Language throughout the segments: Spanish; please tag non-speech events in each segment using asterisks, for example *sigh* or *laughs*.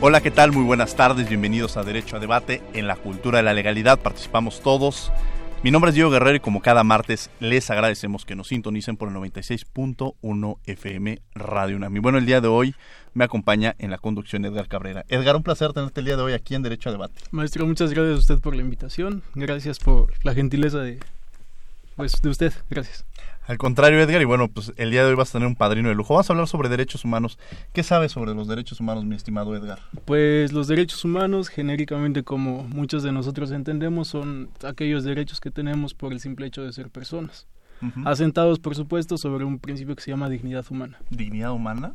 Hola, ¿qué tal? Muy buenas tardes, bienvenidos a Derecho a Debate. En la cultura de la legalidad participamos todos. Mi nombre es Diego Guerrero y como cada martes les agradecemos que nos sintonicen por el 96.1 FM Radio UNAM. Y bueno, el día de hoy me acompaña en la conducción Edgar Cabrera. Edgar, un placer tenerte el día de hoy aquí en Derecho a Debate. Maestro, muchas gracias a usted por la invitación. Gracias por la gentileza de, pues, de usted. Gracias. Al contrario, Edgar, y bueno, pues el día de hoy vas a tener un padrino de lujo. Vamos a hablar sobre derechos humanos. ¿Qué sabes sobre los derechos humanos, mi estimado Edgar? Pues los derechos humanos, genéricamente como muchos de nosotros entendemos, son aquellos derechos que tenemos por el simple hecho de ser personas. Asentados, por supuesto, sobre un principio que se llama dignidad humana. ¿Dignidad humana?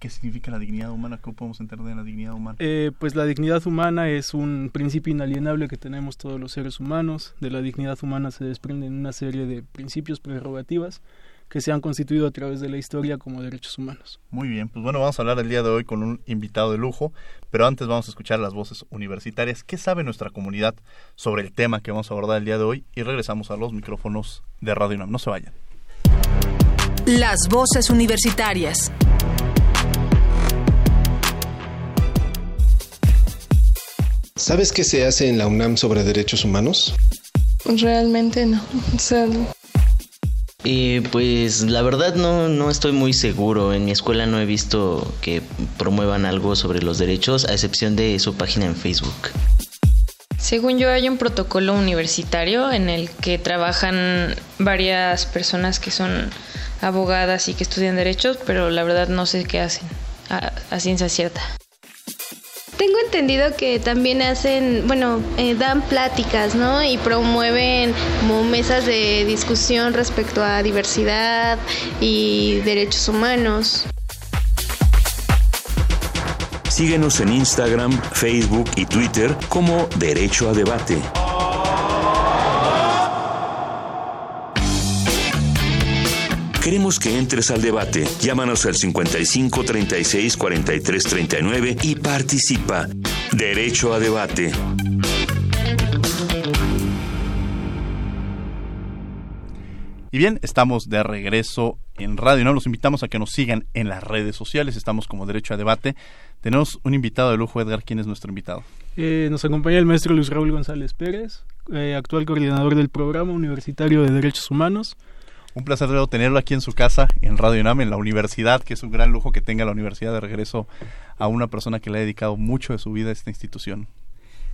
¿Qué significa la dignidad humana? ¿Cómo podemos entender de la dignidad humana? Eh, pues la dignidad humana es un principio inalienable que tenemos todos los seres humanos. De la dignidad humana se desprenden una serie de principios prerrogativas que se han constituido a través de la historia como derechos humanos. Muy bien, pues bueno, vamos a hablar el día de hoy con un invitado de lujo, pero antes vamos a escuchar las voces universitarias. ¿Qué sabe nuestra comunidad sobre el tema que vamos a abordar el día de hoy? Y regresamos a los micrófonos de Radio UNAM. No se vayan. Las voces universitarias. ¿Sabes qué se hace en la UNAM sobre derechos humanos? Realmente no. O sea, no. Eh, pues la verdad no, no estoy muy seguro. En mi escuela no he visto que promuevan algo sobre los derechos, a excepción de su página en Facebook. Según yo hay un protocolo universitario en el que trabajan varias personas que son abogadas y que estudian derechos, pero la verdad no sé qué hacen a, a ciencia cierta. Tengo entendido que también hacen, bueno, eh, dan pláticas, ¿no? Y promueven como mesas de discusión respecto a diversidad y derechos humanos. Síguenos en Instagram, Facebook y Twitter como Derecho a Debate. Queremos que entres al debate. Llámanos al 55 36 43 39 y participa. Derecho a debate. Y bien, estamos de regreso en Radio ¿no? Los invitamos a que nos sigan en las redes sociales. Estamos como Derecho a Debate. Tenemos un invitado de lujo, Edgar. ¿Quién es nuestro invitado? Eh, nos acompaña el maestro Luis Raúl González Pérez, eh, actual coordinador del Programa Universitario de Derechos Humanos. Un placer tenerlo aquí en su casa, en Radio UNAM, en la universidad, que es un gran lujo que tenga la universidad de regreso a una persona que le ha dedicado mucho de su vida a esta institución.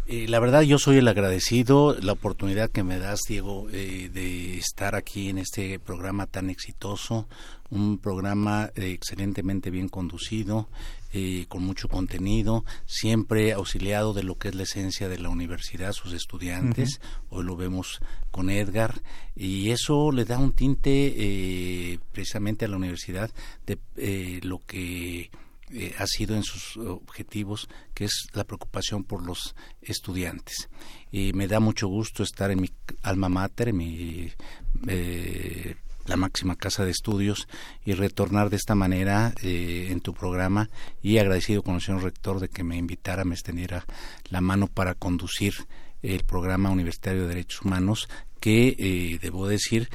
Eh, la verdad yo soy el agradecido, la oportunidad que me das, Diego, eh, de estar aquí en este programa tan exitoso, un programa eh, excelentemente bien conducido, eh, con mucho contenido, siempre auxiliado de lo que es la esencia de la universidad, sus estudiantes. Hoy lo vemos con Edgar y eso le da un tinte eh, precisamente a la universidad de eh, lo que eh, ha sido en sus objetivos, que es la preocupación por los estudiantes. Y me da mucho gusto estar en mi alma mater, en mi eh, la máxima casa de estudios y retornar de esta manera eh, en tu programa y agradecido con el señor rector de que me invitara, me extendiera la mano para conducir el programa universitario de derechos humanos que eh, debo decir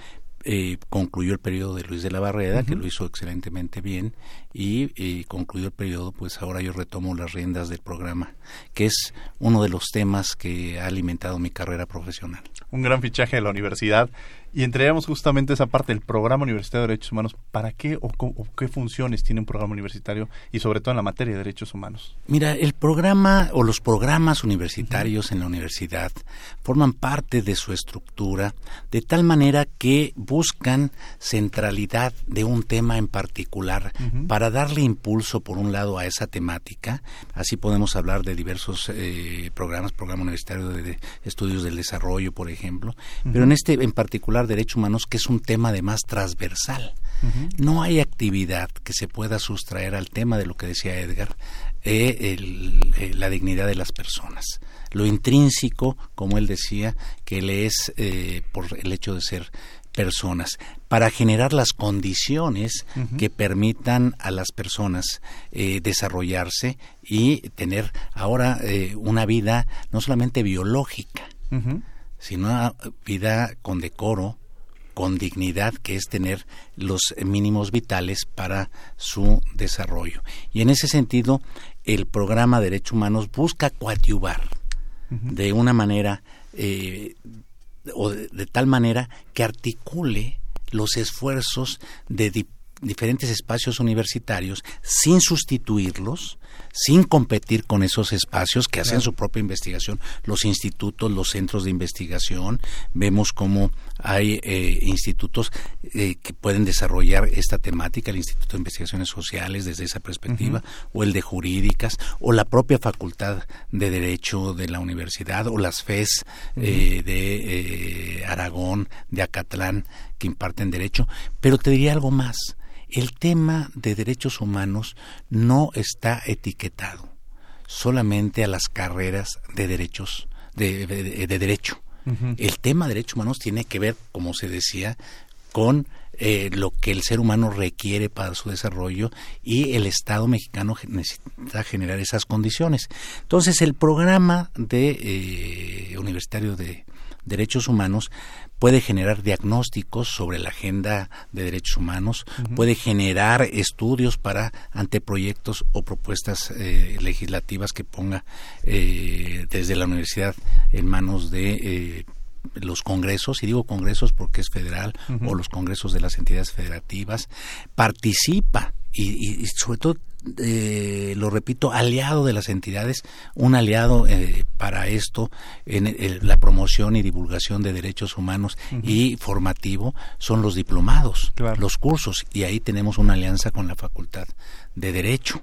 eh, concluyó el periodo de Luis de la Barreda, que lo hizo excelentemente bien, y, concluido el periodo, pues ahora yo retomo las riendas del programa, que es uno de los temas que ha alimentado mi carrera profesional. Un gran fichaje de la universidad y entregamos justamente esa parte del programa universitario de derechos humanos. ¿Para qué o, qué funciones tiene un programa universitario y sobre todo en la materia de derechos humanos? Mira, el programa o los programas universitarios en la universidad forman parte de su estructura de tal manera que buscan centralidad de un tema en particular para darle impulso por un lado a esa temática. Así podemos hablar de diversos eh, programas, programa universitario de, estudios del desarrollo, por ejemplo, pero en este en particular derechos humanos, que es un tema además transversal. No hay actividad que se pueda sustraer al tema de lo que decía Edgar, eh, eh, la dignidad de las personas. Lo intrínseco, como él decía, que le es eh, por el hecho de ser personas, para generar las condiciones que permitan a las personas desarrollarse y tener ahora una vida no solamente biológica, sino una vida con decoro, con dignidad, que es tener los mínimos vitales para su desarrollo. Y en ese sentido, el programa Derechos Humanos busca coadyuvar de una manera eh, o de, tal manera que articule los esfuerzos de diferentes espacios universitarios sin sustituirlos, sin competir con esos espacios que hacen su propia investigación, los institutos, los centros de investigación. Vemos cómo hay eh, institutos eh, que pueden desarrollar esta temática, el Instituto de Investigaciones Sociales desde esa perspectiva, o el de Jurídicas, o la propia Facultad de Derecho de la Universidad, o las FES eh, de Aragón, de Acatlán, que imparten derecho. Pero te diría algo más el tema de derechos humanos no está etiquetado solamente a las carreras de derechos, de, derecho. El tema de derechos humanos tiene que ver, como se decía, con eh, lo que el ser humano requiere para su desarrollo y el Estado mexicano necesita generar esas condiciones. Entonces, el programa de eh, universitario de derechos humanos puede generar diagnósticos sobre la agenda de derechos humanos, puede generar estudios para anteproyectos o propuestas eh, legislativas que ponga eh, desde la universidad en manos de eh, los congresos, y digo congresos porque es federal, o los congresos de las entidades federativas, participa y, y sobre todo eh, lo repito, aliado de las entidades, un aliado eh, para esto en la promoción y divulgación de derechos humanos y formativo son los diplomados, los cursos, y ahí tenemos una alianza con la Facultad de Derecho.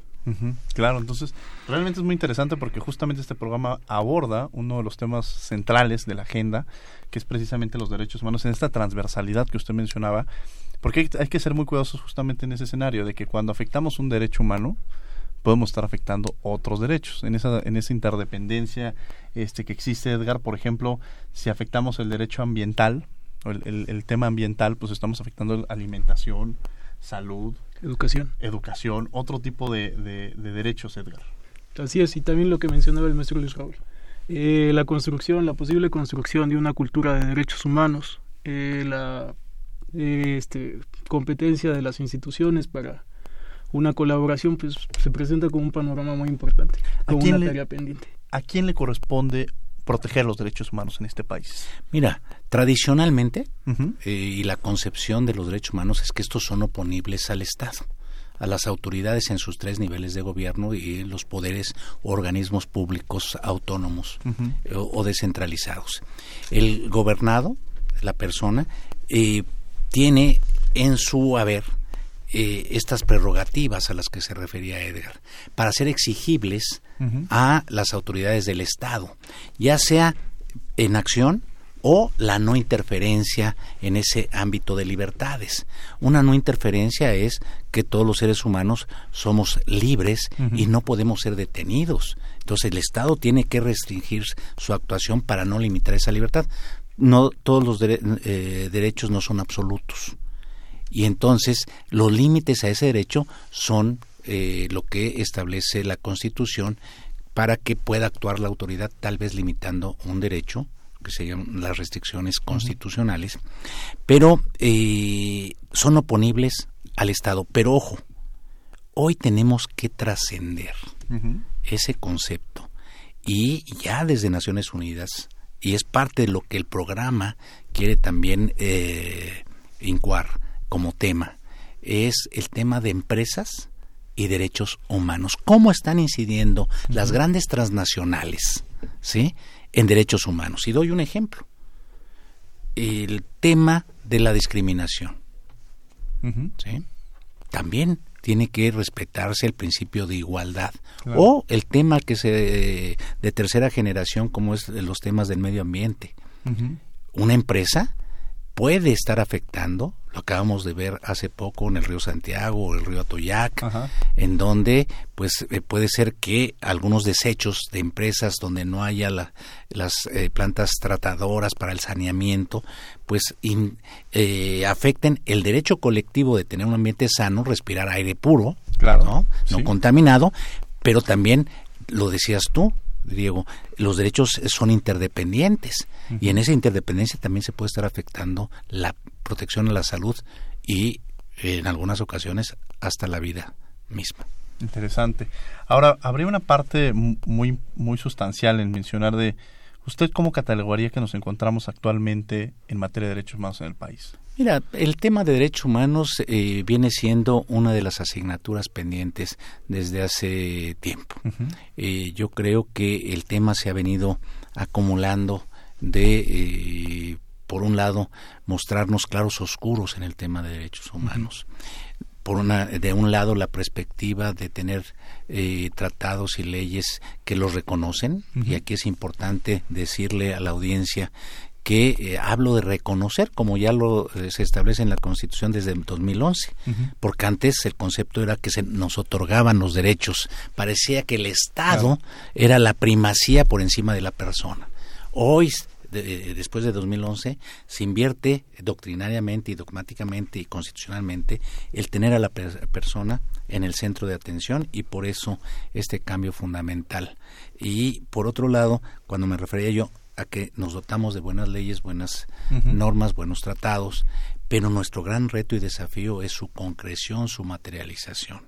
Claro, entonces realmente es muy interesante porque justamente este programa aborda uno de los temas centrales de la agenda, que es precisamente los derechos humanos en esta transversalidad que usted mencionaba porque hay, que ser muy cuidadosos justamente en ese escenario de que cuando afectamos un derecho humano, podemos estar afectando otros derechos. En esa, en esa interdependencia este, que existe, Edgar, por ejemplo, si afectamos el derecho ambiental, o el, el, tema ambiental, pues estamos afectando alimentación, salud, educación, educación otro tipo de, de, derechos, Edgar. Así es, y también lo que mencionaba el maestro Luis Raúl. Eh, la construcción, la posible construcción de una cultura de derechos humanos, eh, la este, competencia de las instituciones para una colaboración, pues se presenta como un panorama muy importante, como una tarea pendiente. ¿A quién le corresponde proteger los derechos humanos en este país? Mira, tradicionalmente, eh, y la concepción de los derechos humanos es que estos son oponibles al Estado a las autoridades en sus tres niveles de gobierno y los poderes organismos públicos autónomos eh, o, descentralizados. El gobernado, la persona, eh, tiene en su haber eh, estas prerrogativas a las que se refería Edgar, para ser exigibles a las autoridades del Estado, ya sea en acción o la no interferencia en ese ámbito de libertades. Una no interferencia es que todos los seres humanos somos libres y no podemos ser detenidos. Entonces el Estado tiene que restringir su actuación para no limitar esa libertad no todos los eh, derechos no son absolutos. Y entonces los límites a ese derecho son eh, lo que establece la Constitución para que pueda actuar la autoridad tal vez limitando un derecho que se llaman las restricciones constitucionales. Pero eh, son oponibles al Estado. Pero ojo hoy tenemos que trascender ese concepto. Y ya desde Naciones Unidas, y es parte de lo que el programa quiere también eh, incuar como tema, es el tema de empresas y derechos humanos. ¿Cómo están incidiendo las grandes transnacionales ¿sí? en derechos humanos? Y doy un ejemplo. El tema de la discriminación. ¿sí? También tiene que respetarse el principio de igualdad. O el tema que se de tercera generación como es los temas del medio ambiente. Una empresa puede estar afectando, lo acabamos de ver hace poco en el río Santiago o el río Atoyac, en donde pues eh, puede ser que algunos desechos de empresas donde no haya las eh, plantas tratadoras para el saneamiento, pues eh, afecten el derecho colectivo de tener un ambiente sano, respirar aire puro, ¿no? no contaminado, pero también, lo decías tú, Diego, los derechos son interdependientes y en esa interdependencia también se puede estar afectando la protección a la salud y en algunas ocasiones hasta la vida misma. Interesante. Ahora, habría una parte muy, muy sustancial en mencionar de ¿Usted cómo catalogaría que nos encontramos actualmente en materia de derechos humanos en el país? Mira, el tema de derechos humanos eh, viene siendo una de las asignaturas pendientes desde hace tiempo. Eh, yo creo que el tema se ha venido acumulando de, eh, por un lado, mostrarnos claros oscuros en el tema de derechos humanos. Por una, de un lado la perspectiva de tener eh, tratados y leyes que los reconocen, y aquí es importante decirle a la audiencia que eh, hablo de reconocer, como ya lo eh, se establece en la Constitución desde 2011, porque antes el concepto era que se nos otorgaban los derechos, parecía que el Estado era la primacía por encima de la persona. Hoy después de 2011, se invierte doctrinariamente y dogmáticamente y constitucionalmente el tener a la persona en el centro de atención y por eso este cambio fundamental. Y por otro lado, cuando me refería yo a que nos dotamos de buenas leyes, buenas normas, buenos tratados, pero nuestro gran reto y desafío es su concreción, su materialización.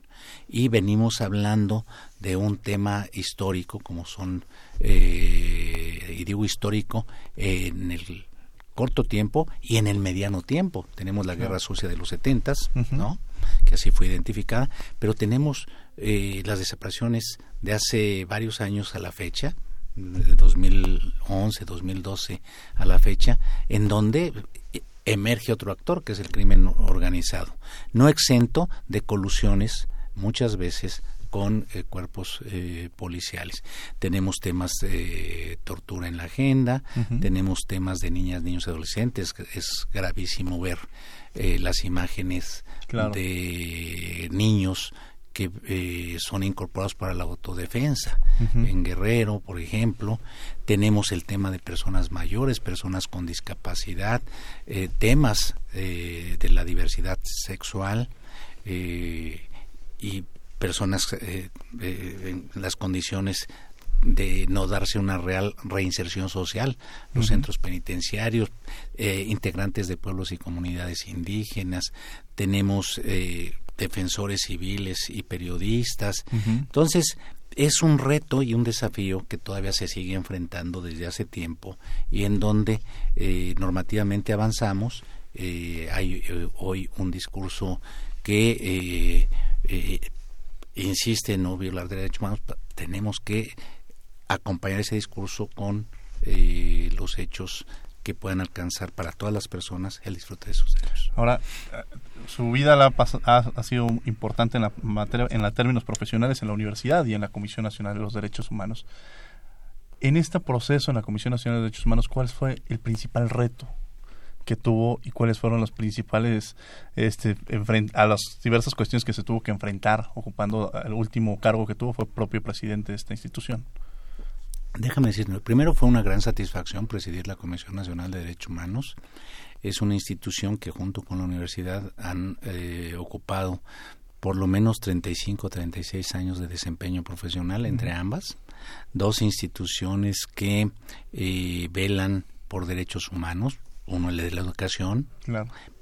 Y venimos hablando de un tema histórico como son eh, y digo histórico, en el corto tiempo y en el mediano tiempo. Tenemos la guerra sucia de los setentas, ¿no? Que así fue identificada, pero tenemos eh, las desapariciones de hace varios años a la fecha, de 2011, 2012 a la fecha, en donde emerge otro actor que es el crimen organizado, no exento de colusiones muchas veces con eh, cuerpos eh, policiales. Tenemos temas de tortura en la agenda, tenemos temas de niñas, niños y adolescentes. Es gravísimo ver eh, las imágenes de niños que son incorporados para la autodefensa. En Guerrero, por ejemplo, tenemos el tema de personas mayores, personas con discapacidad, temas de la diversidad sexual y personas eh, eh, en las condiciones de no darse una real reinserción social, los centros penitenciarios, eh, integrantes de pueblos y comunidades indígenas, tenemos defensores civiles y periodistas. Entonces, es un reto y un desafío que todavía se sigue enfrentando desde hace tiempo y en donde normativamente avanzamos. hay hoy un discurso que insiste en no violar derechos humanos, tenemos que acompañar ese discurso con eh, los hechos que puedan alcanzar para todas las personas el disfrute de sus derechos. Ahora, eh, su vida la ha, sido importante en la materia, en términos profesionales en la universidad y en la Comisión Nacional de los Derechos Humanos. En este proceso en la Comisión Nacional de Derechos Humanos, ¿cuál fue el principal reto que tuvo y cuáles fueron los principales este a las diversas cuestiones que se tuvo que enfrentar ocupando el último cargo que tuvo fue propio presidente de esta institución. Déjame decirlo, primero fue una gran satisfacción presidir la Comisión Nacional de Derechos Humanos. Es una institución que junto con la universidad han eh, ocupado por lo menos 35 36 años de desempeño profesional entre ambas, dos instituciones que eh, velan por derechos humanos, uno el de la educación,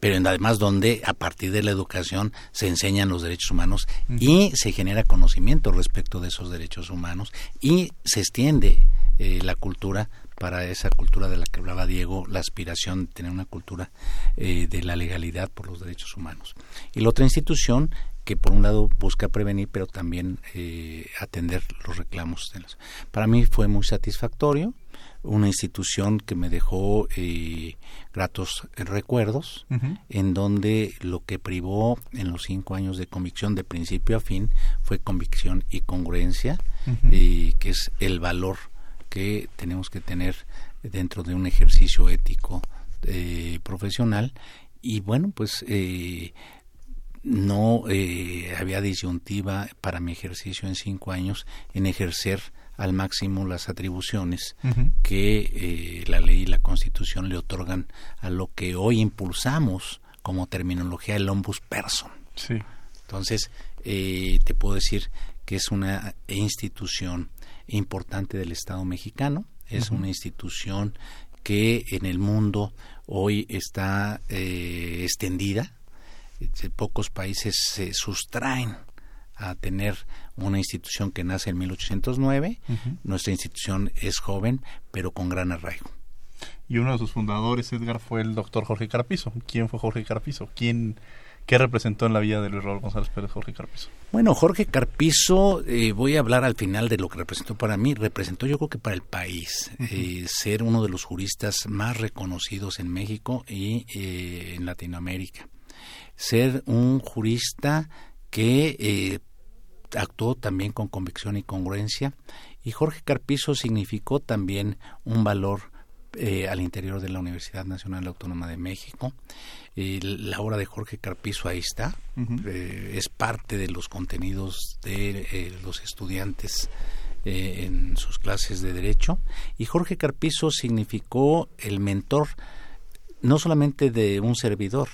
pero además donde a partir de la educación se enseñan los derechos humanos y se genera conocimiento respecto de esos derechos humanos y se extiende eh, la cultura para esa cultura de la que hablaba Diego, la aspiración de tener una cultura eh, de la legalidad por los derechos humanos. Y la otra institución que por un lado busca prevenir, pero también eh, atender los reclamos. Para mí fue muy satisfactorio, una institución que me dejó eh, gratos recuerdos, en donde lo que privó en los cinco años de convicción de principio a fin fue convicción y congruencia, que es el valor que tenemos que tener dentro de un ejercicio ético eh, profesional. Y bueno, pues eh, no eh, había disyuntiva para mi ejercicio en cinco años en ejercer al máximo las atribuciones que eh, la ley y la constitución le otorgan a lo que hoy impulsamos como terminología el ombus person. Sí. Entonces, eh, te puedo decir que es una institución importante del Estado mexicano, es una institución que en el mundo hoy está extendida, pocos países se sustraen a tener una institución que nace en 1809. Nuestra institución es joven, pero con gran arraigo. Y uno de sus fundadores, Edgar, fue el doctor Jorge Carpizo. ¿Quién fue Jorge Carpizo? ¿Quién, ¿Qué representó en la vida de Luis Raúl González Pérez Jorge Carpizo? Bueno, Jorge Carpizo, eh, voy a hablar al final de lo que representó para mí. Representó yo creo que para el país, eh, ser uno de los juristas más reconocidos en México y eh, en Latinoamérica ser un jurista que eh, actuó también con convicción y congruencia. Y Jorge Carpizo significó también un valor eh, al interior de la Universidad Nacional Autónoma de México. la obra de Jorge Carpizo ahí está, eh, es parte de los contenidos de los estudiantes en sus clases de derecho. Y Jorge Carpizo significó el mentor no solamente de un servidor,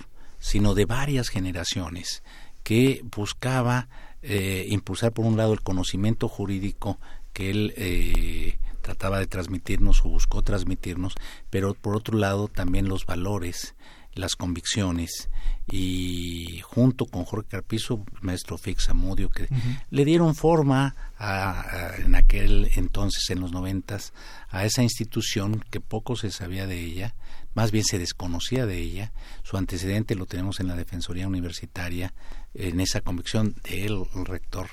sino de varias generaciones que buscaba eh, impulsar por un lado el conocimiento jurídico que él eh, trataba de transmitirnos o buscó transmitirnos, pero por otro lado también los valores, las convicciones y junto con Jorge Carpizo, maestro Fix Amudio, que le dieron forma en aquel entonces, en los noventas, a esa institución que poco se sabía de ella, más bien se desconocía de ella. Su antecedente lo tenemos en la Defensoría Universitaria, en esa convicción del rector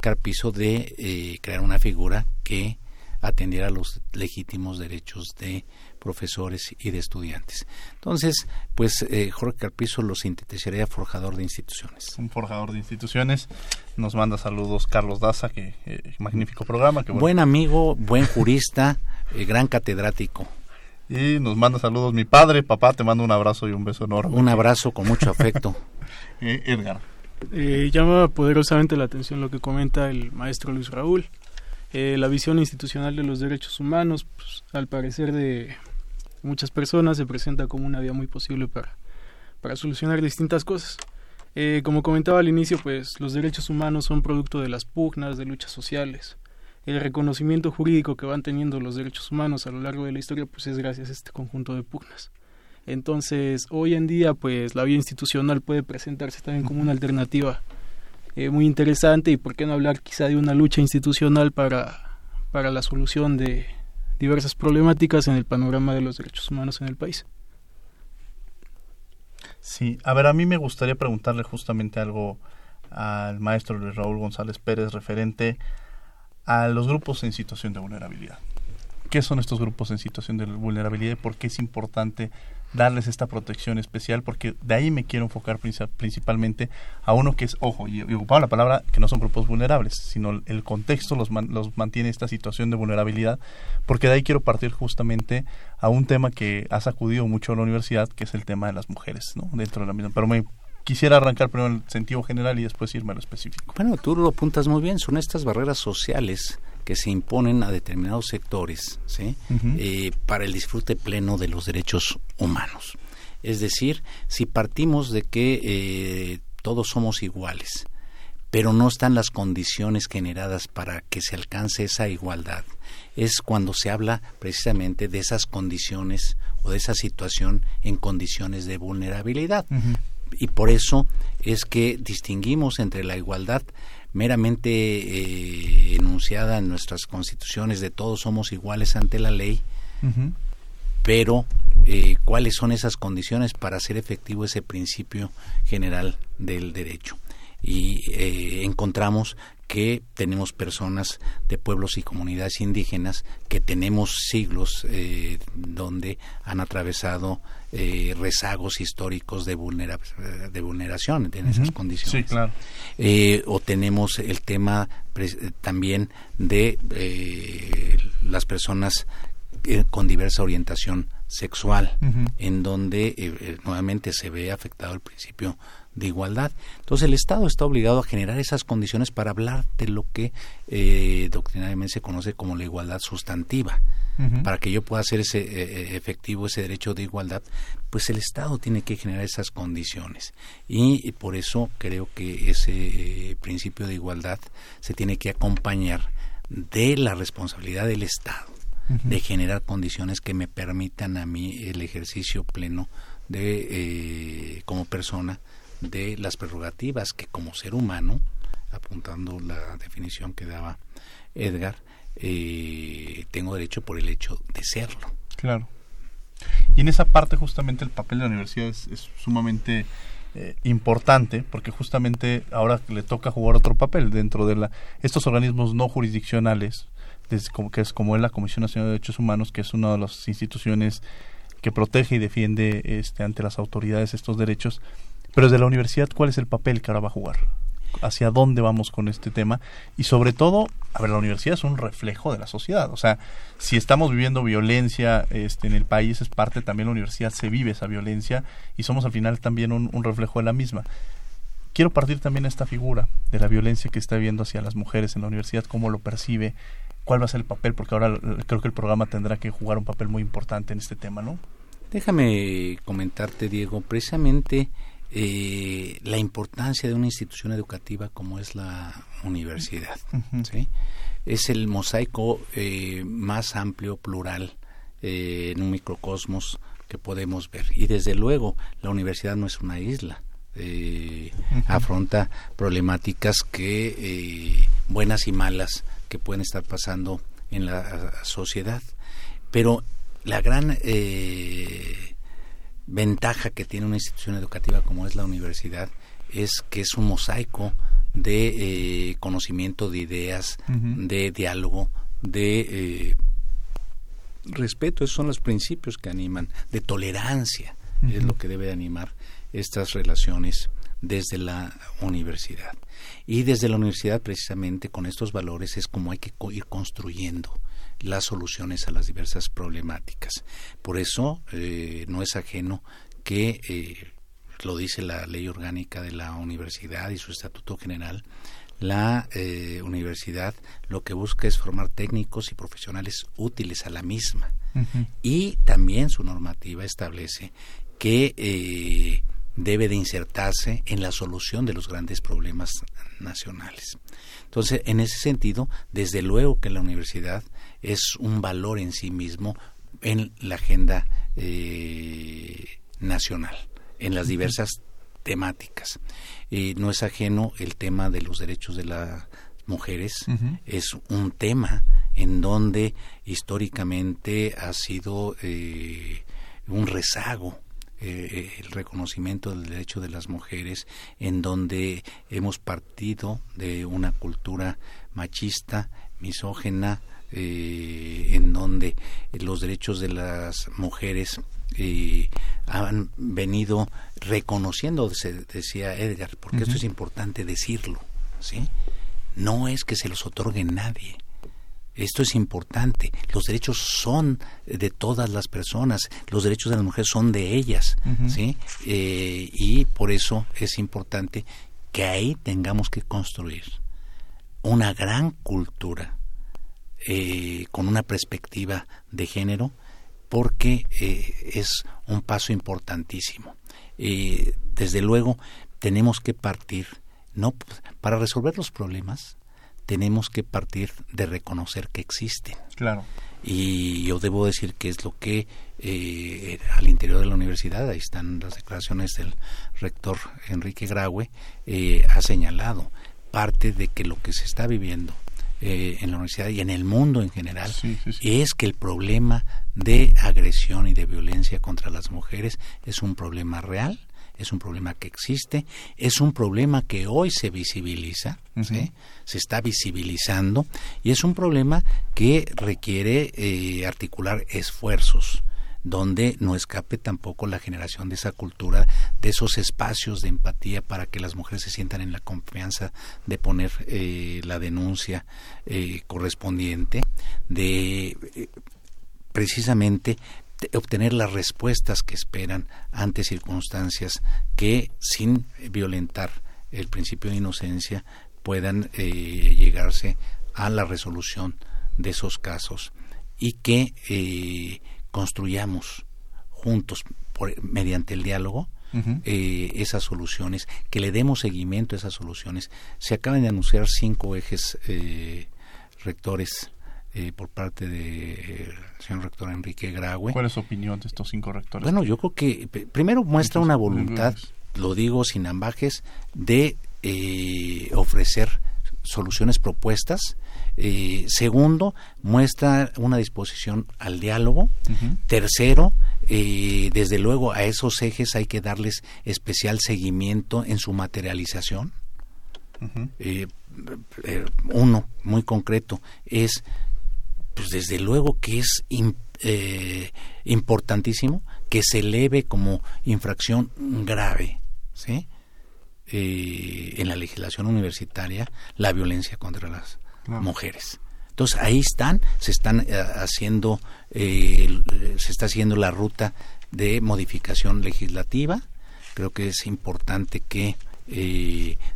Carpizo de eh, crear una figura que atendiera los legítimos derechos de profesores y de estudiantes. Entonces, pues eh, Jorge Carpizo lo sintetizaría forjador de instituciones. Un forjador de instituciones. Nos manda saludos Carlos Daza, que eh, magnífico programa. Que Buen amigo, buen jurista, *laughs* gran catedrático. Y nos manda saludos mi padre, papá, te mando un abrazo y un beso enorme. Un abrazo con mucho afecto. *laughs* Eh, Edgar. Eh, llama poderosamente la atención lo que comenta el maestro Luis Raúl. Eh, la visión institucional de los derechos humanos, pues, al parecer de muchas personas, se presenta como una vía muy posible para, para solucionar distintas cosas. como comentaba al inicio, pues los derechos humanos son producto de las pugnas, de luchas sociales el reconocimiento jurídico que van teniendo los derechos humanos a lo largo de la historia pues es gracias a este conjunto de pugnas. Entonces, hoy en día pues la vía institucional puede presentarse también como una alternativa eh, muy interesante y por qué no hablar quizá de una lucha institucional para, para la solución de diversas problemáticas en el panorama de los derechos humanos en el país. Sí, a ver, a mí me gustaría preguntarle justamente algo al maestro Raúl González Pérez referente a los grupos en situación de vulnerabilidad. ¿Qué son estos grupos en situación de vulnerabilidad y por qué es importante darles esta protección especial? Porque de ahí me quiero enfocar principalmente a uno que es, ojo, y, ocupaba la palabra que no son grupos vulnerables, sino el contexto los, los mantiene esta situación de vulnerabilidad, porque de ahí quiero partir justamente a un tema que ha sacudido mucho a la universidad, que es el tema de las mujeres, ¿no? Dentro de la misma. Pero me quisiera arrancar primero en el sentido general y después irme a lo específico. Bueno, tú lo apuntas muy bien, son estas barreras sociales que se imponen a determinados sectores ¿sí? Eh, para el disfrute pleno de los derechos humanos. Es decir, si partimos de que eh, todos somos iguales, pero no están las condiciones generadas para que se alcance esa igualdad. Es cuando se habla precisamente de esas condiciones o de esa situación en condiciones de vulnerabilidad. Y por eso es que distinguimos entre la igualdad meramente eh, enunciada en nuestras constituciones de todos somos iguales ante la ley, pero eh, cuáles son esas condiciones para hacer efectivo ese principio general del derecho. Y eh, encontramos que tenemos personas de pueblos y comunidades indígenas que tenemos siglos eh, donde han atravesado eh, rezagos históricos de, vulnera de vulneración en esas condiciones. Sí, claro. Eh, o tenemos el tema también de las personas con diversa orientación sexual, en donde nuevamente se ve afectado el principio de igualdad. Entonces el Estado está obligado a generar esas condiciones para hablar de lo que eh, doctrinariamente se conoce como la igualdad sustantiva. Para que yo pueda hacer ese eh, eh, efectivo ese derecho de igualdad, pues el Estado tiene que generar esas condiciones. Y, por eso creo que ese eh, principio de igualdad se tiene que acompañar de la responsabilidad del Estado de generar condiciones que me permitan a mí el ejercicio pleno de como persona de las prerrogativas que como ser humano, apuntando la definición que daba Edgar, eh, tengo derecho por el hecho de serlo. Claro. Y en esa parte justamente el papel de la universidad es, sumamente eh, importante porque justamente ahora le toca jugar otro papel dentro de la estos organismos no jurisdiccionales que es como es la Comisión Nacional de Derechos Humanos que es una de las instituciones que protege y defiende este ante las autoridades estos derechos pero desde la universidad, ¿cuál es el papel que ahora va a jugar? ¿Hacia dónde vamos con este tema? Y sobre todo, a ver, la universidad es un reflejo de la sociedad. O sea, si estamos viviendo violencia este, en el país, es parte también la universidad, se vive esa violencia y somos al final también un, reflejo de la misma. Quiero partir también de esta figura de la violencia que está viendo hacia las mujeres en la universidad, cómo lo percibe, cuál va a ser el papel, porque ahora creo que el programa tendrá que jugar un papel muy importante en este tema, ¿no? Déjame comentarte, Diego, precisamente eh, la importancia de una institución educativa como es la universidad. Es el mosaico eh, más amplio, plural, eh, en un microcosmos que podemos ver. Y desde luego, la universidad no es una isla. Afronta problemáticas que buenas y malas que pueden estar pasando en la sociedad. Pero la gran ventaja que tiene una institución educativa como es la universidad es que es un mosaico de eh, conocimiento, de ideas, de diálogo, de eh, respeto. Esos son los principios que animan, de tolerancia, es lo que debe animar estas relaciones desde la universidad. Y desde la universidad, precisamente con estos valores, es como hay que ir construyendo las soluciones a las diversas problemáticas. Por eso eh, no es ajeno que, eh, lo dice la ley orgánica de la universidad y su estatuto general, la eh, universidad lo que busca es formar técnicos y profesionales útiles a la misma. Y también su normativa establece que debe de insertarse en la solución de los grandes problemas nacionales. Entonces, en ese sentido, desde luego que la universidad es un valor en sí mismo en la agenda eh, nacional, en las diversas temáticas. y no es ajeno el tema de los derechos de las mujeres, es un tema en donde históricamente ha sido eh, un rezago eh, el reconocimiento del derecho de las mujeres, en donde hemos partido de una cultura machista, misógena, eh, en donde los derechos de las mujeres eh, han venido reconociendo, decía Edgar, porque esto es importante decirlo, ¿sí? No es que se los otorgue nadie. Esto es importante. Los derechos son de todas las personas. Los derechos de las mujeres son de ellas, ¿sí? Eh, y por eso es importante que ahí tengamos que construir una gran cultura eh, con una perspectiva de género porque eh, es un paso importantísimo. Eh, desde luego tenemos que partir No, para resolver los problemas tenemos que partir de reconocer que existen. Claro. Y yo debo decir que es lo que eh, al interior de la universidad, ahí están las declaraciones del rector Enrique Graue, ha señalado parte de que lo que se está viviendo eh, en la universidad y en el mundo en general es que el problema de agresión y de violencia contra las mujeres es un problema real es un problema que existe, es un problema que hoy se visibiliza, se está visibilizando y es un problema que requiere eh, articular esfuerzos donde no escape tampoco la generación de esa cultura, de esos espacios de empatía para que las mujeres se sientan en la confianza de poner eh, la denuncia eh, correspondiente, de precisamente obtener las respuestas que esperan ante circunstancias que sin violentar el principio de inocencia puedan eh, llegarse a la resolución de esos casos y que eh, construyamos juntos mediante el diálogo eh, esas soluciones, que le demos seguimiento a esas soluciones. Se acaban de anunciar cinco ejes rectores eh, por parte del de, señor rector Enrique Graue. ¿Cuál es su opinión de estos cinco rectores? Bueno, yo creo que primero muestra una voluntad, lo digo sin ambajes, de eh, ofrecer soluciones propuestas. Eh, segundo, muestra una disposición al diálogo. Tercero, desde luego a esos ejes hay que darles especial seguimiento en su materialización. uno, muy concreto, es pues desde luego que es eh, importantísimo que se eleve como infracción grave, ¿sí? Eh, en la legislación universitaria la violencia contra las mujeres. Entonces ahí están, se están eh, haciendo, se está haciendo la ruta de modificación legislativa. Creo que es importante que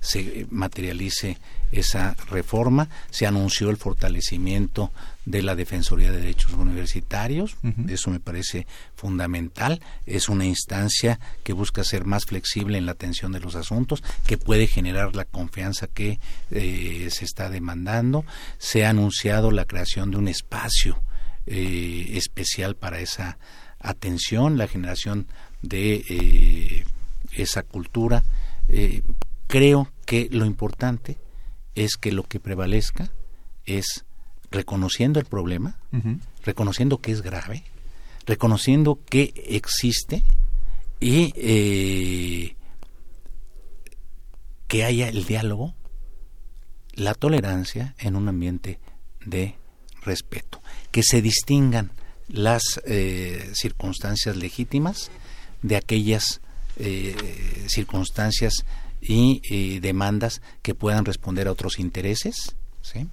se materialice esa reforma. Se anunció el fortalecimiento de la Defensoría de Derechos Universitarios. Eso me parece fundamental. Es una instancia que busca ser más flexible en la atención de los asuntos, que puede generar la confianza que eh, se está demandando. Se ha anunciado la creación de un espacio eh, especial para esa atención, la generación de eh, esa cultura. creo que lo importante es que lo que prevalezca es reconociendo el problema, reconociendo que es grave, reconociendo que existe y eh, que haya el diálogo, la tolerancia en un ambiente de respeto, que se distingan las eh, circunstancias legítimas de aquellas eh, circunstancias y demandas que puedan responder a otros intereses, ¿sí?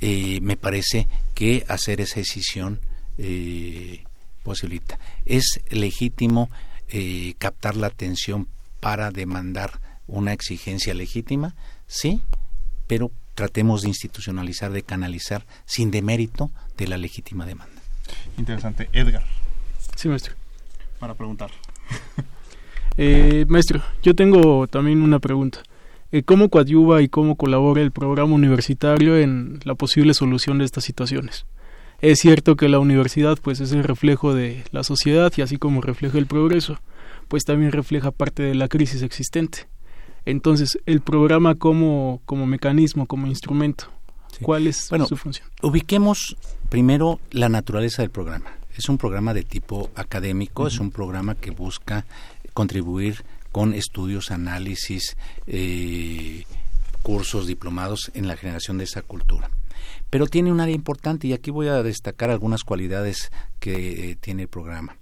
eh, me parece que hacer esa decisión eh, posibilita. Es legítimo eh, captar la atención para demandar una exigencia legítima, sí, pero tratemos de institucionalizar, de canalizar sin demérito de la legítima demanda. Interesante. Edgar. Sí, maestro. Para preguntar. *laughs* eh, maestro, yo tengo también una pregunta. Eh, cómo coadyuva y cómo colabora el programa universitario en la posible solución de estas situaciones. Es cierto que la universidad pues es el reflejo de la sociedad y así como refleja el progreso, pues también refleja parte de la crisis existente. Entonces, el programa como, como mecanismo, como instrumento, ¿cuál es su función? Ubiquemos primero la naturaleza del programa. Es un programa de tipo académico, es un programa que busca contribuir con estudios, análisis, eh, cursos, diplomados en la generación de esa cultura. Pero tiene un área importante y aquí voy a destacar algunas cualidades que eh, tiene el programa.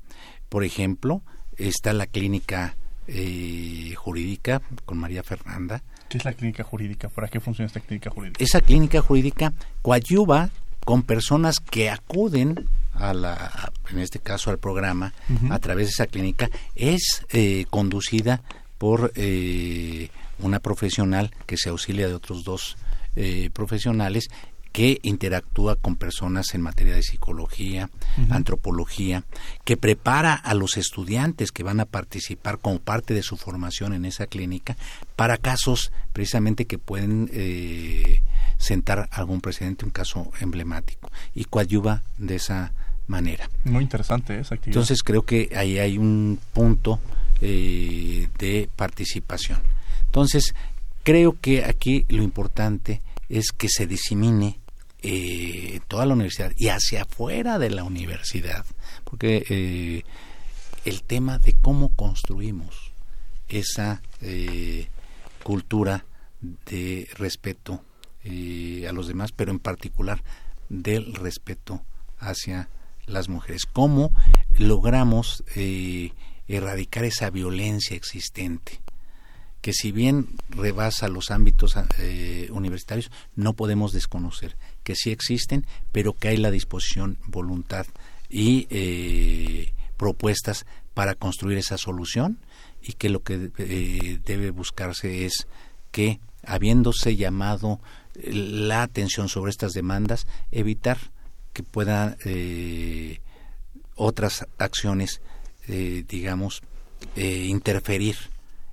Por ejemplo, está la clínica eh, jurídica con María Fernanda. ¿Qué es la clínica jurídica? ¿Para qué funciona esta clínica jurídica? Esa clínica jurídica coadyuva con personas que acuden a la, en este caso al programa, a través de esa clínica, es eh, conducida por eh, una profesional que se auxilia de otros dos eh, profesionales que interactúa con personas en materia de psicología, antropología, que prepara a los estudiantes que van a participar como parte de su formación en esa clínica para casos precisamente que pueden eh, sentar algún precedente, un caso emblemático, y coadyuva de esa manera. Muy interesante esa actividad. Entonces creo que ahí hay un punto eh, de participación. Entonces creo que aquí lo importante es que se disemine eh, toda la universidad y hacia afuera de la universidad, porque eh, el tema de cómo construimos esa eh, cultura de respeto a los demás, pero en particular del respeto hacia las mujeres. ¿Cómo logramos erradicar esa violencia existente? que si bien rebasa los ámbitos universitarios, no podemos desconocer que sí existen, pero que hay la disposición, voluntad y eh, propuestas para construir esa solución y que lo que eh, debe buscarse es que, habiéndose llamado la atención sobre estas demandas, evitar que puedan eh, otras acciones, digamos, interferir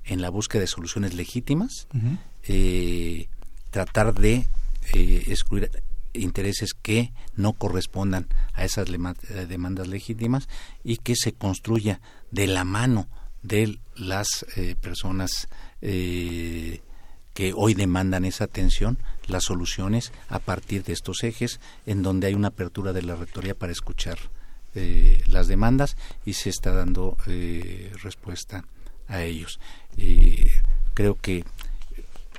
en la búsqueda de soluciones legítimas, tratar de excluir intereses que no correspondan a esas eh, demandas legítimas y que se construya de la mano de las eh, personas eh, que hoy demandan esa atención las soluciones a partir de estos ejes en donde hay una apertura de la rectoría para escuchar las demandas y se está dando respuesta a ellos. creo que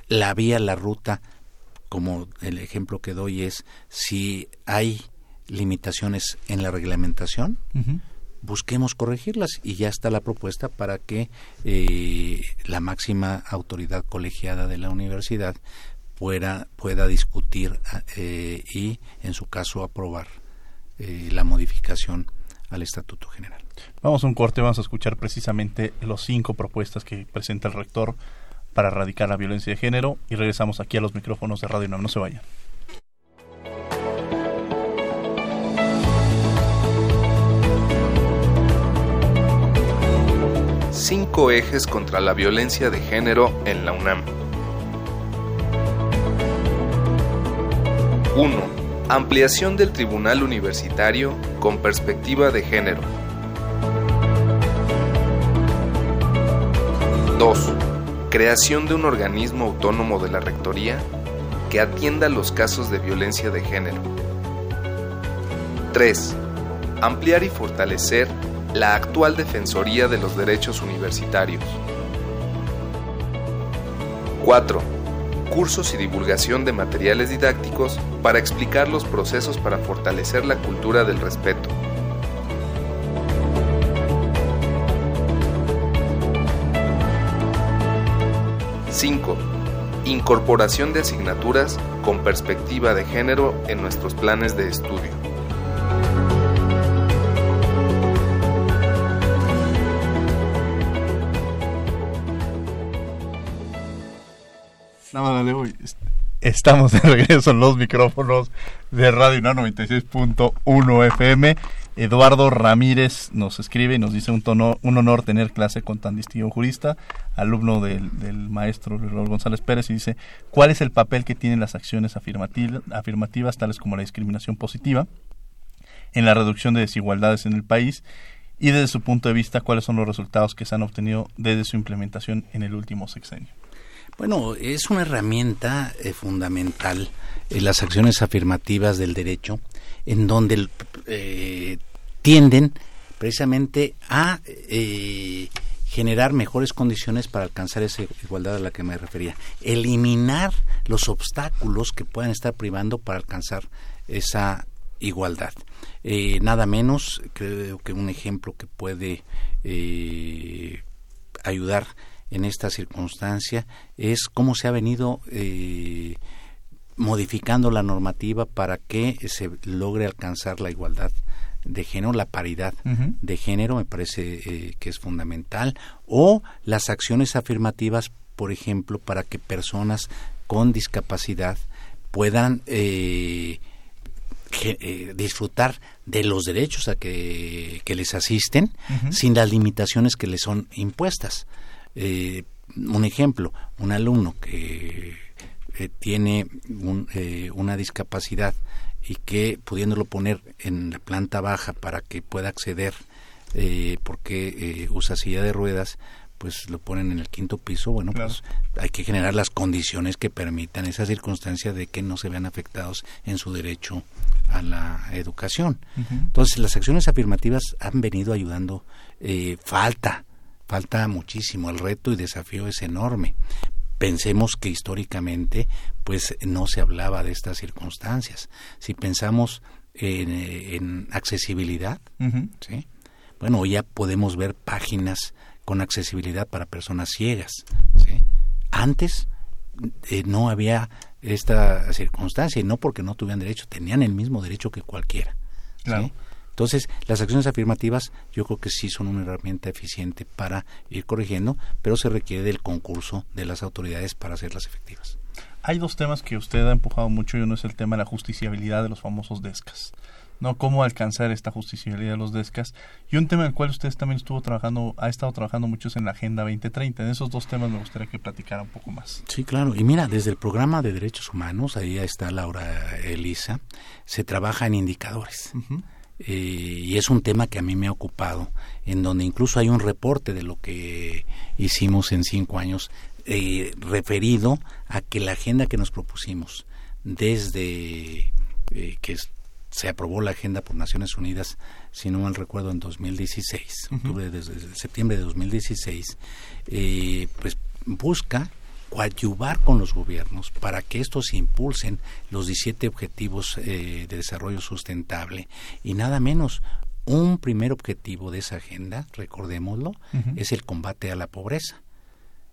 la vía, la ruta como el ejemplo que doy es si hay limitaciones en la reglamentación, busquemos corregirlas y ya está la propuesta para que eh, la máxima autoridad colegiada de la universidad pueda, pueda discutir eh, y, en su caso, aprobar eh, la modificación al Estatuto General. Vamos a un corte, vamos a escuchar precisamente los cinco propuestas que presenta el rector para erradicar la violencia de género y regresamos aquí a los micrófonos de Radio UNAM. No se vayan. Cinco ejes contra la violencia de género en la UNAM. 1. Ampliación del Tribunal Universitario con perspectiva de género. 2 creación de un organismo autónomo de la Rectoría que atienda los casos de violencia de género. 3. Ampliar y fortalecer la actual Defensoría de los Derechos Universitarios. 4. Cursos y divulgación de materiales didácticos para explicar los procesos para fortalecer la cultura del respeto. 5. Incorporación de asignaturas con perspectiva de género en nuestros planes de estudio. Estamos de *laughs* regreso en los micrófonos de Radio 96.1 FM. Eduardo Ramírez nos escribe y nos dice un, tono, un honor tener clase con tan distinguido jurista, alumno del, maestro Raúl González Pérez, y dice, ¿cuál es el papel que tienen las acciones afirmativas, tales como la discriminación positiva, en la reducción de desigualdades en el país? Y desde su punto de vista, ¿cuáles son los resultados que se han obtenido desde su implementación en el último sexenio? Bueno, es una herramienta eh, fundamental en las acciones afirmativas del derecho, en donde eh, tienden precisamente a eh, generar mejores condiciones para alcanzar esa igualdad a la que me refería. Eliminar los obstáculos que puedan estar privando para alcanzar esa igualdad. Eh, nada menos, creo que un ejemplo que puede ayudar en esta circunstancia es cómo se ha venido modificando la normativa para que se logre alcanzar la igualdad de género, la paridad de género, me parece eh, que es fundamental, o las acciones afirmativas, por ejemplo, para que personas con discapacidad puedan eh, eh, disfrutar de los derechos a que, les asisten sin las limitaciones que les son impuestas. Eh, un ejemplo, un alumno que tiene una discapacidad y que pudiéndolo poner en la planta baja para que pueda acceder porque usa silla de ruedas, pues lo ponen en el quinto piso, bueno, pues hay que generar las condiciones que permitan esa circunstancia de que no se vean afectados en su derecho a la educación. Entonces, las acciones afirmativas han venido ayudando. Eh, falta, falta muchísimo. El reto y desafío es enorme. Pensemos que históricamente, pues no se hablaba de estas circunstancias. Si pensamos en, en accesibilidad, ¿sí? bueno, ya podemos ver páginas con accesibilidad para personas ciegas. Antes eh, no había esta circunstancia y no porque no tuvieran derecho, tenían el mismo derecho que cualquiera. Entonces, las acciones afirmativas yo creo que sí son una herramienta eficiente para ir corrigiendo, pero se requiere del concurso de las autoridades para hacerlas efectivas. Hay dos temas que usted ha empujado mucho y uno es el tema de la justiciabilidad de los famosos DESCAS. ¿no? Cómo alcanzar esta justiciabilidad de los DESCAS. Y un tema en el cual usted también estuvo trabajando, ha estado trabajando muchos en la Agenda 2030. En esos dos temas me gustaría que platicara un poco más. Sí, claro. Y mira, desde el programa de derechos humanos, ahí está Laura Elisa, se trabaja en indicadores. Eh, y es un tema que a mí me ha ocupado, en donde incluso hay un reporte de lo que hicimos en cinco años eh, referido a que la agenda que nos propusimos desde eh, que se aprobó la agenda por Naciones Unidas, si no mal recuerdo, en 2016, octubre, desde septiembre de 2016, eh, pues busca coadyuvar con los gobiernos para que estos impulsen los 17 objetivos eh, de desarrollo sustentable y nada menos un primer objetivo de esa agenda, recordémoslo, es el combate a la pobreza.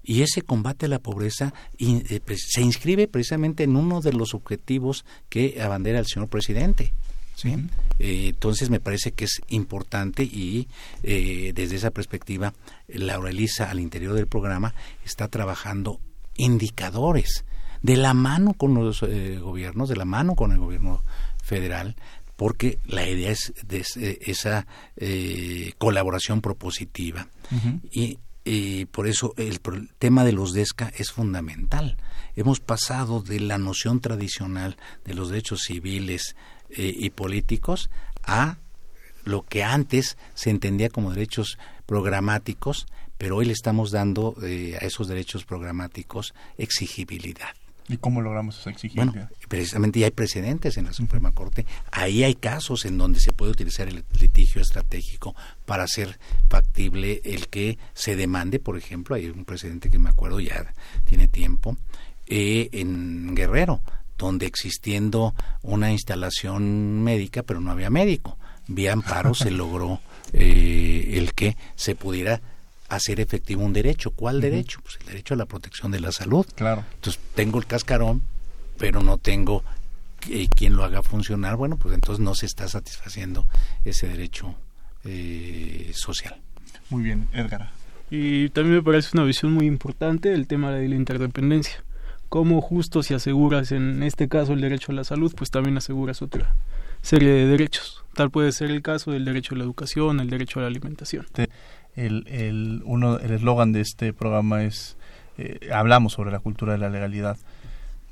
Y ese combate a la pobreza eh, pues, se inscribe precisamente en uno de los objetivos que abandera el señor presidente. ¿sí? Eh, entonces me parece que es importante y eh, desde esa perspectiva Laura Elisa al interior del programa está trabajando indicadores de la mano con los eh, gobiernos, de la mano con el gobierno federal, porque la idea es de esa colaboración propositiva. y, y, por eso el, el, tema de los DESCA es fundamental. Hemos pasado de la noción tradicional de los derechos civiles, eh, y políticos a lo que antes se entendía como derechos programáticos, pero hoy le estamos dando eh, a esos derechos programáticos exigibilidad. ¿Y cómo logramos esa exigibilidad? Bueno, precisamente ya hay precedentes en la Suprema Corte. Ahí hay casos en donde se puede utilizar el litigio estratégico para hacer factible el que se demande, por ejemplo, hay un precedente que me acuerdo ya tiene tiempo, eh, en Guerrero, donde existiendo una instalación médica, pero no había médico. Vía amparo se *laughs* logró eh, el que se pudiera hacer efectivo un derecho. ¿Cuál derecho? Pues el derecho a la protección de la salud. Claro. Entonces tengo el cascarón, pero no tengo eh, quien lo haga funcionar. Bueno, pues entonces no se está satisfaciendo ese derecho eh, social. Muy bien, Edgar. Y también me parece una visión muy importante el tema de la interdependencia cómo justo si aseguras en este caso el derecho a la salud, pues también aseguras otra serie de derechos. Tal puede ser el caso del derecho a la educación, el derecho a la alimentación. El, el, uno, el eslogan de este programa es, eh, hablamos sobre la cultura de la legalidad.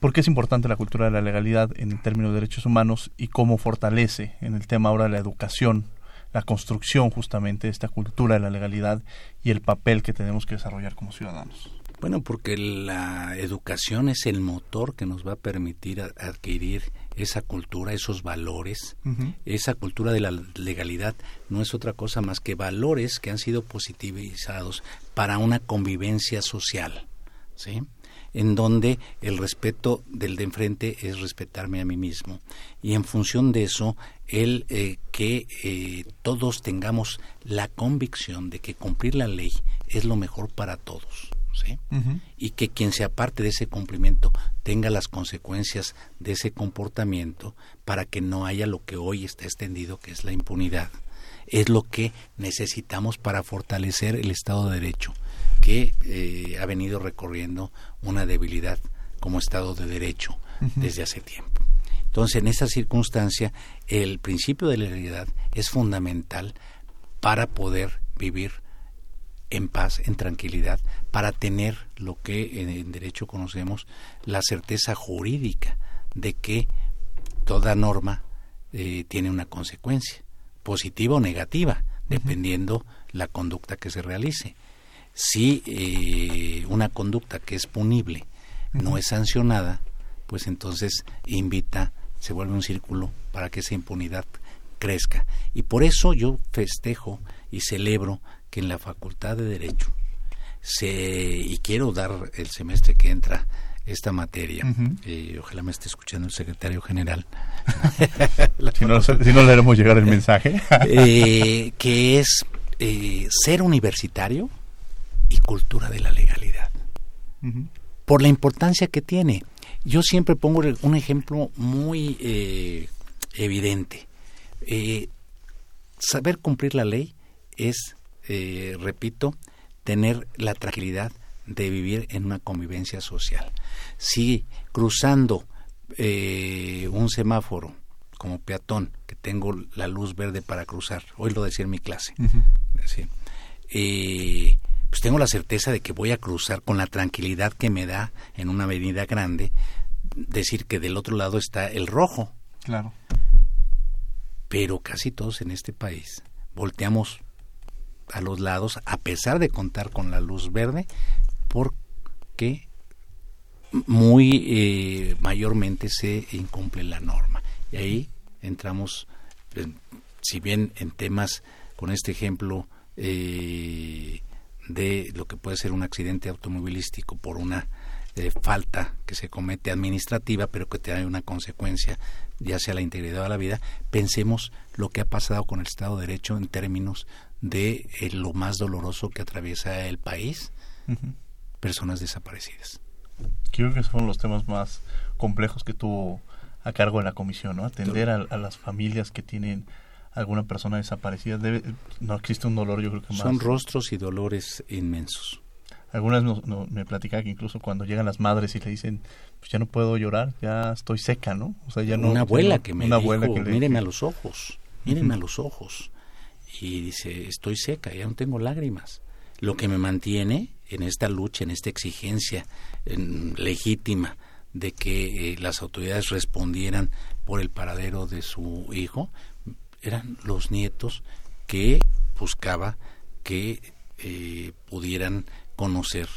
¿Por qué es importante la cultura de la legalidad en términos de derechos humanos y cómo fortalece en el tema ahora la educación, la construcción justamente de esta cultura de la legalidad y el papel que tenemos que desarrollar como ciudadanos? Bueno, porque la educación es el motor que nos va a permitir adquirir esa cultura, esos valores. Esa cultura de la legalidad no es otra cosa más que valores que han sido positivizados para una convivencia social, ¿sí? En donde el respeto del de enfrente es respetarme a mí mismo. Y en función de eso, el eh, que eh, todos tengamos la convicción de que cumplir la ley es lo mejor para todos y que quien se aparte de ese cumplimiento tenga las consecuencias de ese comportamiento para que no haya lo que hoy está extendido, que es la impunidad. Es lo que necesitamos para fortalecer el Estado de Derecho, que eh, ha venido recorriendo una debilidad como Estado de Derecho. desde hace tiempo. Entonces, en esta circunstancia, el principio de la legalidad es fundamental para poder vivir en paz, en tranquilidad, para tener lo que en, derecho conocemos la certeza jurídica de que toda norma eh, tiene una consecuencia, positiva o negativa, dependiendo la conducta que se realice. Si eh, una conducta que es punible no es sancionada, pues entonces invita, se vuelve un círculo para que esa impunidad crezca. Y por eso yo festejo y celebro que en la Facultad de Derecho se, y quiero dar el semestre que entra esta materia, eh, ojalá me esté escuchando el secretario general. *laughs* si, no, si, no, le haremos llegar el mensaje. *laughs* eh, que es eh, ser universitario y cultura de la legalidad. Por la importancia que tiene. Yo siempre pongo un ejemplo muy eh, evidente. Saber cumplir la ley es, eh, repito, tener la tranquilidad de vivir en una convivencia social. Si cruzando un semáforo como peatón, que tengo la luz verde para cruzar, hoy lo decía en mi clase, pues tengo la certeza de que voy a cruzar con la tranquilidad que me da en una avenida grande decir que del otro lado está el rojo. Claro. Pero casi todos en este país volteamos a los lados a pesar de contar con la luz verde porque muy eh, mayormente se incumple la norma. Y ahí entramos, si bien en temas con este ejemplo eh, de lo que puede ser un accidente automovilístico por una eh, falta que se comete administrativa, pero que tiene una consecuencia, ya sea la integridad de la vida, pensemos lo que ha pasado con el Estado de Derecho en términos de eh, lo más doloroso que atraviesa el país, personas desaparecidas. Creo que esos fueron los temas más complejos que tuvo a cargo de la comisión, ¿no? Atender a, las familias que tienen alguna persona desaparecida. Debe, no existe un dolor, yo creo que más. Son rostros y dolores inmensos. Algunas no, me platicaba que incluso cuando llegan las madres y le dicen, pues ya no puedo llorar, ya estoy seca, ¿no? O sea, ya no. Una abuela que me una dijo, abuela que míreme a los ojos, míreme a los ojos. Y dice, estoy seca, ya no tengo lágrimas. Lo que me mantiene en esta lucha, en esta exigencia legítima de que eh, las autoridades respondieran por el paradero de su hijo, eran los nietos que buscaba que eh, pudieran conocer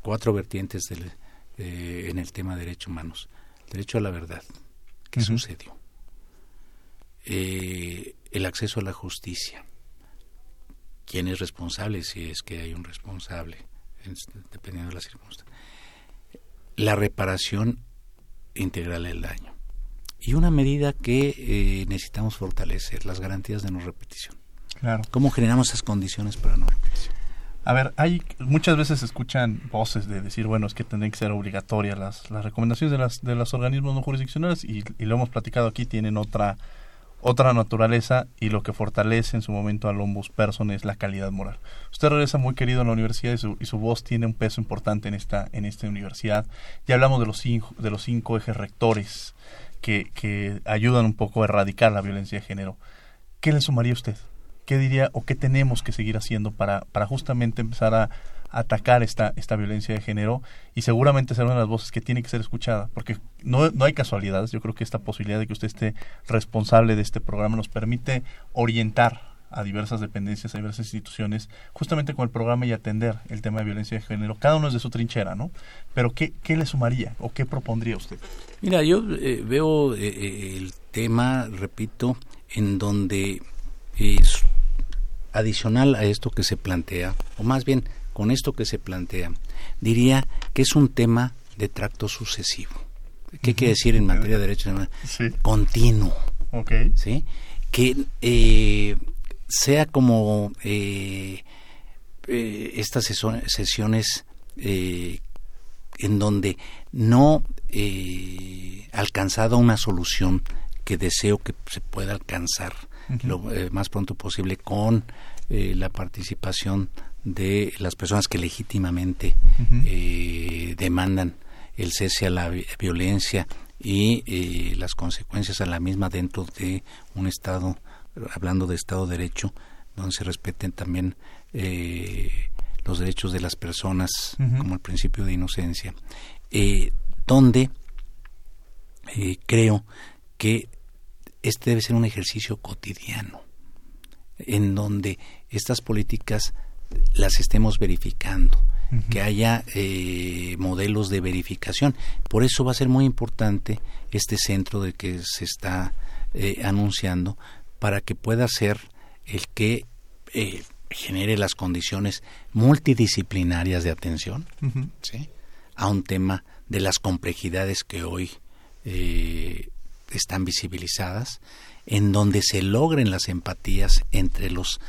cuatro vertientes del, eh, en el tema de derechos humanos. Derecho a la verdad, ¿qué sucedió? Eh, el acceso a la justicia. ¿Quién es responsable? Si es que hay un responsable, dependiendo de la circunstancia. La reparación integral del daño. Y una medida que eh, necesitamos fortalecer, las garantías de no repetición. Claro. ¿Cómo generamos esas condiciones para no repetición? A ver, hay muchas veces escuchan voces de decir, bueno, es que tendrían que ser obligatorias las, recomendaciones de, las, de los organismos no jurisdiccionales y, lo hemos platicado aquí, tienen otra otra naturaleza y lo que fortalece en su momento al ombudsperson es la calidad moral. Usted regresa muy querido en la universidad y su, y su voz tiene un peso importante en esta, en esta universidad. Ya hablamos de los, cinco, de los cinco ejes rectores que, que ayudan un poco a erradicar la violencia de género. ¿Qué le sumaría usted? ¿Qué diría o qué tenemos que seguir haciendo para, para justamente empezar a, atacar esta, esta violencia de género y seguramente ser una de las voces que tiene que ser escuchada, porque no, no hay casualidades, yo creo que esta posibilidad de que usted esté responsable de este programa nos permite orientar a diversas dependencias, a diversas instituciones, justamente con el programa y atender el tema de violencia de género, cada uno es de su trinchera, ¿no? Pero ¿qué, qué le sumaría o qué propondría usted? Mira, yo eh, veo eh, eh, el tema, repito, en donde adicional a esto que se plantea, o más bien con esto que se plantea, diría que es un tema de tracto sucesivo. ¿Qué quiere decir en materia de derechos humanos? Continuo. ¿sí? Que eh, sea como eh, eh, estas sesiones en donde no he alcanzado una solución que deseo que se pueda alcanzar lo eh, más pronto posible con eh, la participación de las personas que legítimamente eh, demandan el cese a la violencia y eh, las consecuencias a la misma dentro de un Estado, hablando de Estado de Derecho, donde se respeten también eh, los derechos de las personas, como el principio de inocencia, eh, donde creo que este debe ser un ejercicio cotidiano, en donde estas políticas las estemos verificando, que haya eh, modelos de verificación. Por eso va a ser muy importante este centro de que se está eh, anunciando para que pueda ser el que eh, genere las condiciones multidisciplinarias de atención a un tema de las complejidades que hoy están visibilizadas, en donde se logren las empatías entre los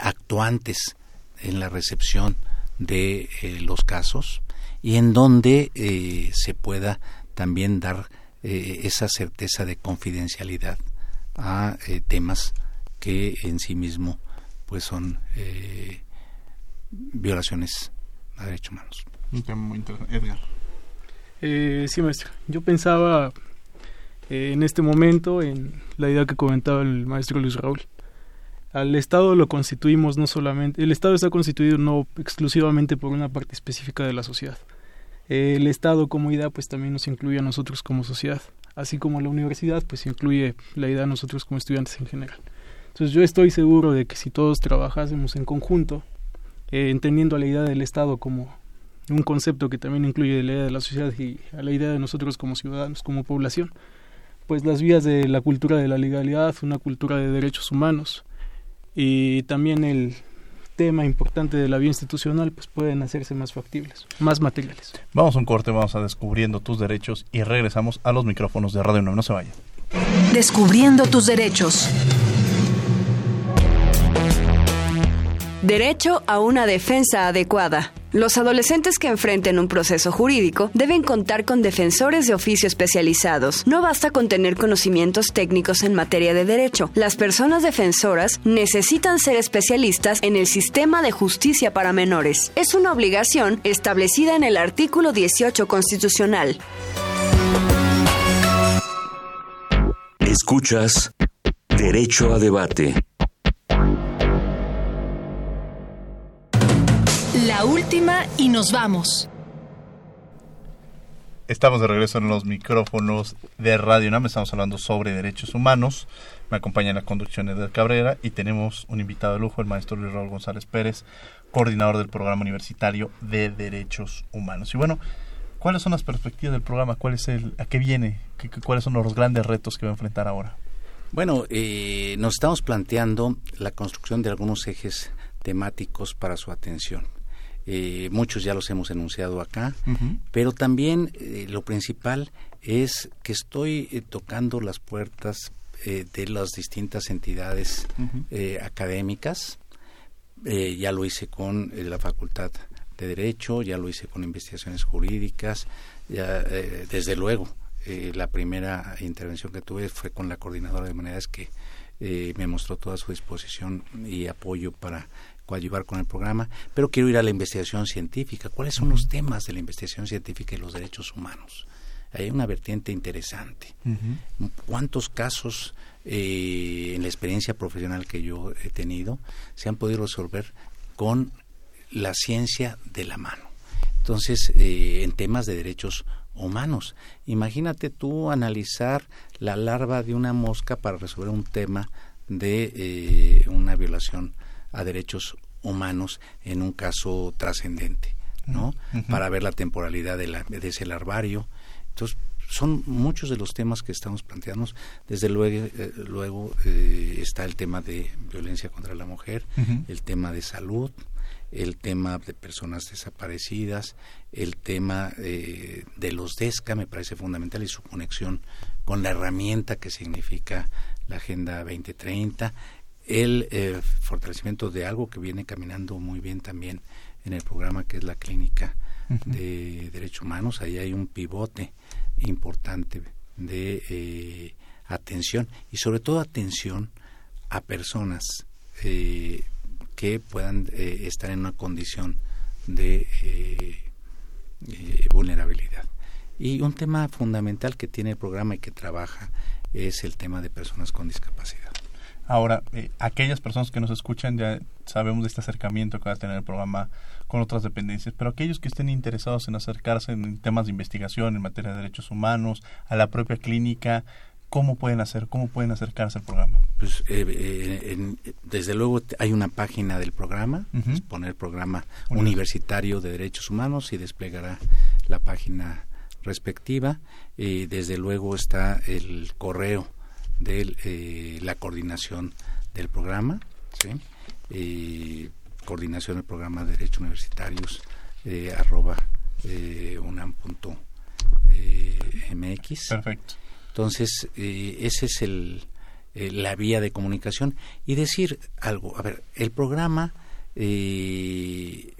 actuantes en la recepción de eh, los casos y en donde eh, se pueda también dar eh, esa certeza de confidencialidad a temas que en sí mismo pues son violaciones a derechos humanos. Un tema muy interesante. Edgar. sí, maestro. Yo pensaba en este momento en la idea que comentaba el maestro Luis Raúl al Estado lo constituimos no solamente, el Estado está constituido no exclusivamente por una parte específica de la sociedad. El Estado como idea pues también nos incluye a nosotros como sociedad, así como la universidad pues incluye la idea a nosotros como estudiantes en general. Entonces yo estoy seguro de que si todos trabajásemos en conjunto, eh, entendiendo la idea del Estado como un concepto que también incluye la idea de la sociedad y a la idea de nosotros como ciudadanos, como población, pues las vías de la cultura de la legalidad, una cultura de derechos humanos, y también el tema importante de la vía institucional pues pueden hacerse más factibles, más materiales. Vamos a un corte, vamos a descubriendo tus derechos y regresamos a los micrófonos de Radio 9, no se vayan. Descubriendo tus derechos. Derecho a una defensa adecuada. Los adolescentes que enfrenten un proceso jurídico deben contar con defensores de oficio especializados. No basta con tener conocimientos técnicos en materia de derecho. Las personas defensoras necesitan ser especialistas en el sistema de justicia para menores. Es una obligación establecida en el artículo 18 constitucional. Escuchas Derecho a Debate. La última y nos vamos. Estamos de regreso en los micrófonos de Radio NAM. Estamos hablando sobre derechos humanos. Me acompaña en la conducción de Cabrera y tenemos un invitado de lujo, el maestro Luis Raúl González Pérez, coordinador del programa universitario de derechos humanos. Y bueno, ¿cuáles son las perspectivas del programa? ¿Cuál es el, ¿A qué viene? ¿Cuáles son los grandes retos que va a enfrentar ahora? Bueno, eh, nos estamos planteando la construcción de algunos ejes temáticos para su atención. Eh, muchos ya los hemos enunciado acá, pero también eh, lo principal es que estoy eh, tocando las puertas de las distintas entidades académicas. ya lo hice con la Facultad de Derecho, ya lo hice con investigaciones jurídicas, ya, desde luego la primera intervención que tuve fue con la coordinadora de humanidades que me mostró toda su disposición y apoyo para ayudar con el programa, pero quiero ir a la investigación científica. ¿Cuáles son los temas de la investigación científica y los derechos humanos? Hay una vertiente interesante. ¿Cuántos casos eh, en la experiencia profesional que yo he tenido se han podido resolver con la ciencia de la mano? Entonces, eh, en temas de derechos humanos, imagínate tú analizar la larva de una mosca para resolver un tema de eh, una violación a derechos humanos en un caso trascendente, ¿no? Para ver la temporalidad de, la, de ese larvario. Entonces, son muchos de los temas que estamos planteando. Desde luego, eh, luego eh, está el tema de violencia contra la mujer, el tema de salud, el tema de personas desaparecidas, el tema eh, de los DESCA me parece fundamental y su conexión con la herramienta que significa la Agenda 2030, el eh, fortalecimiento de algo que viene caminando muy bien también en el programa que es la clínica de derechos humanos. Ahí hay un pivote importante de eh, atención y sobre todo atención a personas eh, que puedan estar en una condición de vulnerabilidad. Y un tema fundamental que tiene el programa y que trabaja es el tema de personas con discapacidad. Ahora, eh, aquellas personas que nos escuchan ya sabemos de este acercamiento que va a tener el programa con otras dependencias, pero aquellos que estén interesados en acercarse en temas de investigación en materia de derechos humanos, a la propia clínica, ¿cómo pueden hacer? ¿Cómo pueden acercarse al programa? Pues eh, eh, desde luego hay una página del programa, poner programa universitario de derechos humanos y desplegará la página respectiva. y desde luego está el correo de eh, la coordinación del programa, ¿sí? coordinación del programa de Derechos Universitarios eh, arroba eh, unam.mx. Perfecto. Entonces, eh, ese es el, la vía de comunicación. Y decir algo, a ver, el programa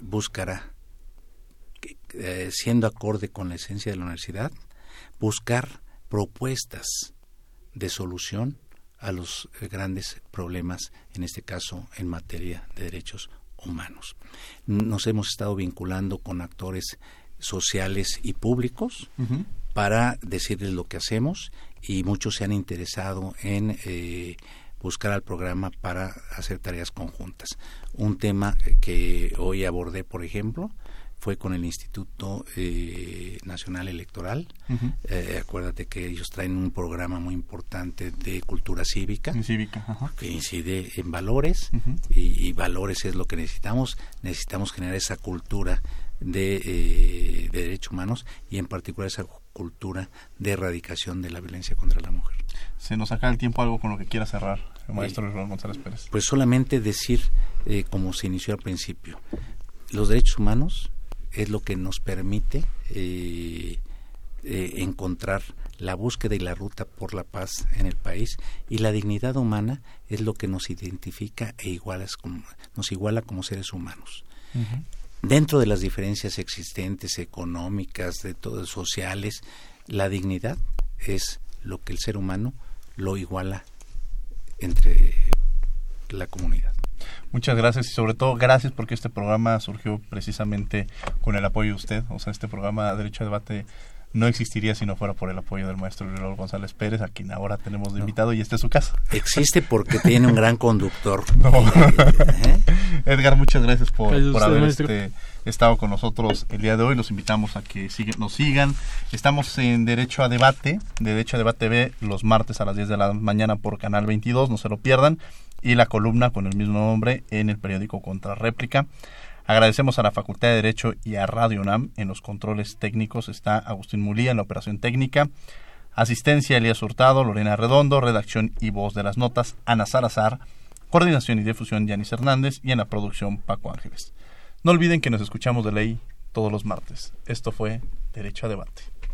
buscará, siendo acorde con la esencia de la universidad, buscar propuestas de solución a los eh, grandes problemas, en este caso en materia de derechos humanos. Nos hemos estado vinculando con actores sociales y públicos para decirles lo que hacemos y muchos se han interesado en eh, buscar al programa para hacer tareas conjuntas. Un tema que hoy abordé, por ejemplo, fue con el Instituto eh, Nacional Electoral. Eh, acuérdate que ellos traen un programa muy importante de cultura cívica, que incide en valores y, valores es lo que necesitamos. Necesitamos generar esa cultura de, eh, de derechos humanos y en particular esa cultura de erradicación de la violencia contra la mujer. Se nos acaba el tiempo, algo con lo que quiera cerrar, el maestro González Pérez. Pues solamente decir, como se inició al principio, los derechos humanos es lo que nos permite eh, eh, encontrar la búsqueda y la ruta por la paz en el país y la dignidad humana es lo que nos identifica e igualas como, nos iguala como seres humanos. Dentro de las diferencias existentes económicas, de todas sociales, la dignidad es lo que el ser humano lo iguala entre la comunidad. Muchas gracias y sobre todo gracias porque este programa surgió precisamente con el apoyo de usted. O sea, este programa Derecho a Debate no existiría si no fuera por el apoyo del maestro Leonardo González Pérez, a quien ahora tenemos de invitado y esta es su casa. Existe porque tiene un gran conductor. *laughs* ¿Eh? Edgar, muchas gracias por, haber este, estado con nosotros el día de hoy. Los invitamos a que nos sigan. Estamos en Derecho a Debate, Derecho a Debate B, los martes a las 10 de la mañana por Canal 22, no se lo pierdan y la columna con el mismo nombre en el periódico Contrarréplica. Agradecemos a la Facultad de Derecho y a Radio UNAM. En los controles técnicos está Agustín Mulía en la operación técnica. Asistencia Elías Hurtado, Lorena Redondo, redacción y voz de las notas Ana Salazar, coordinación y difusión Yanis Hernández y en la producción Paco Ángeles. No olviden que nos escuchamos de ley todos los martes. Esto fue Derecho a Debate.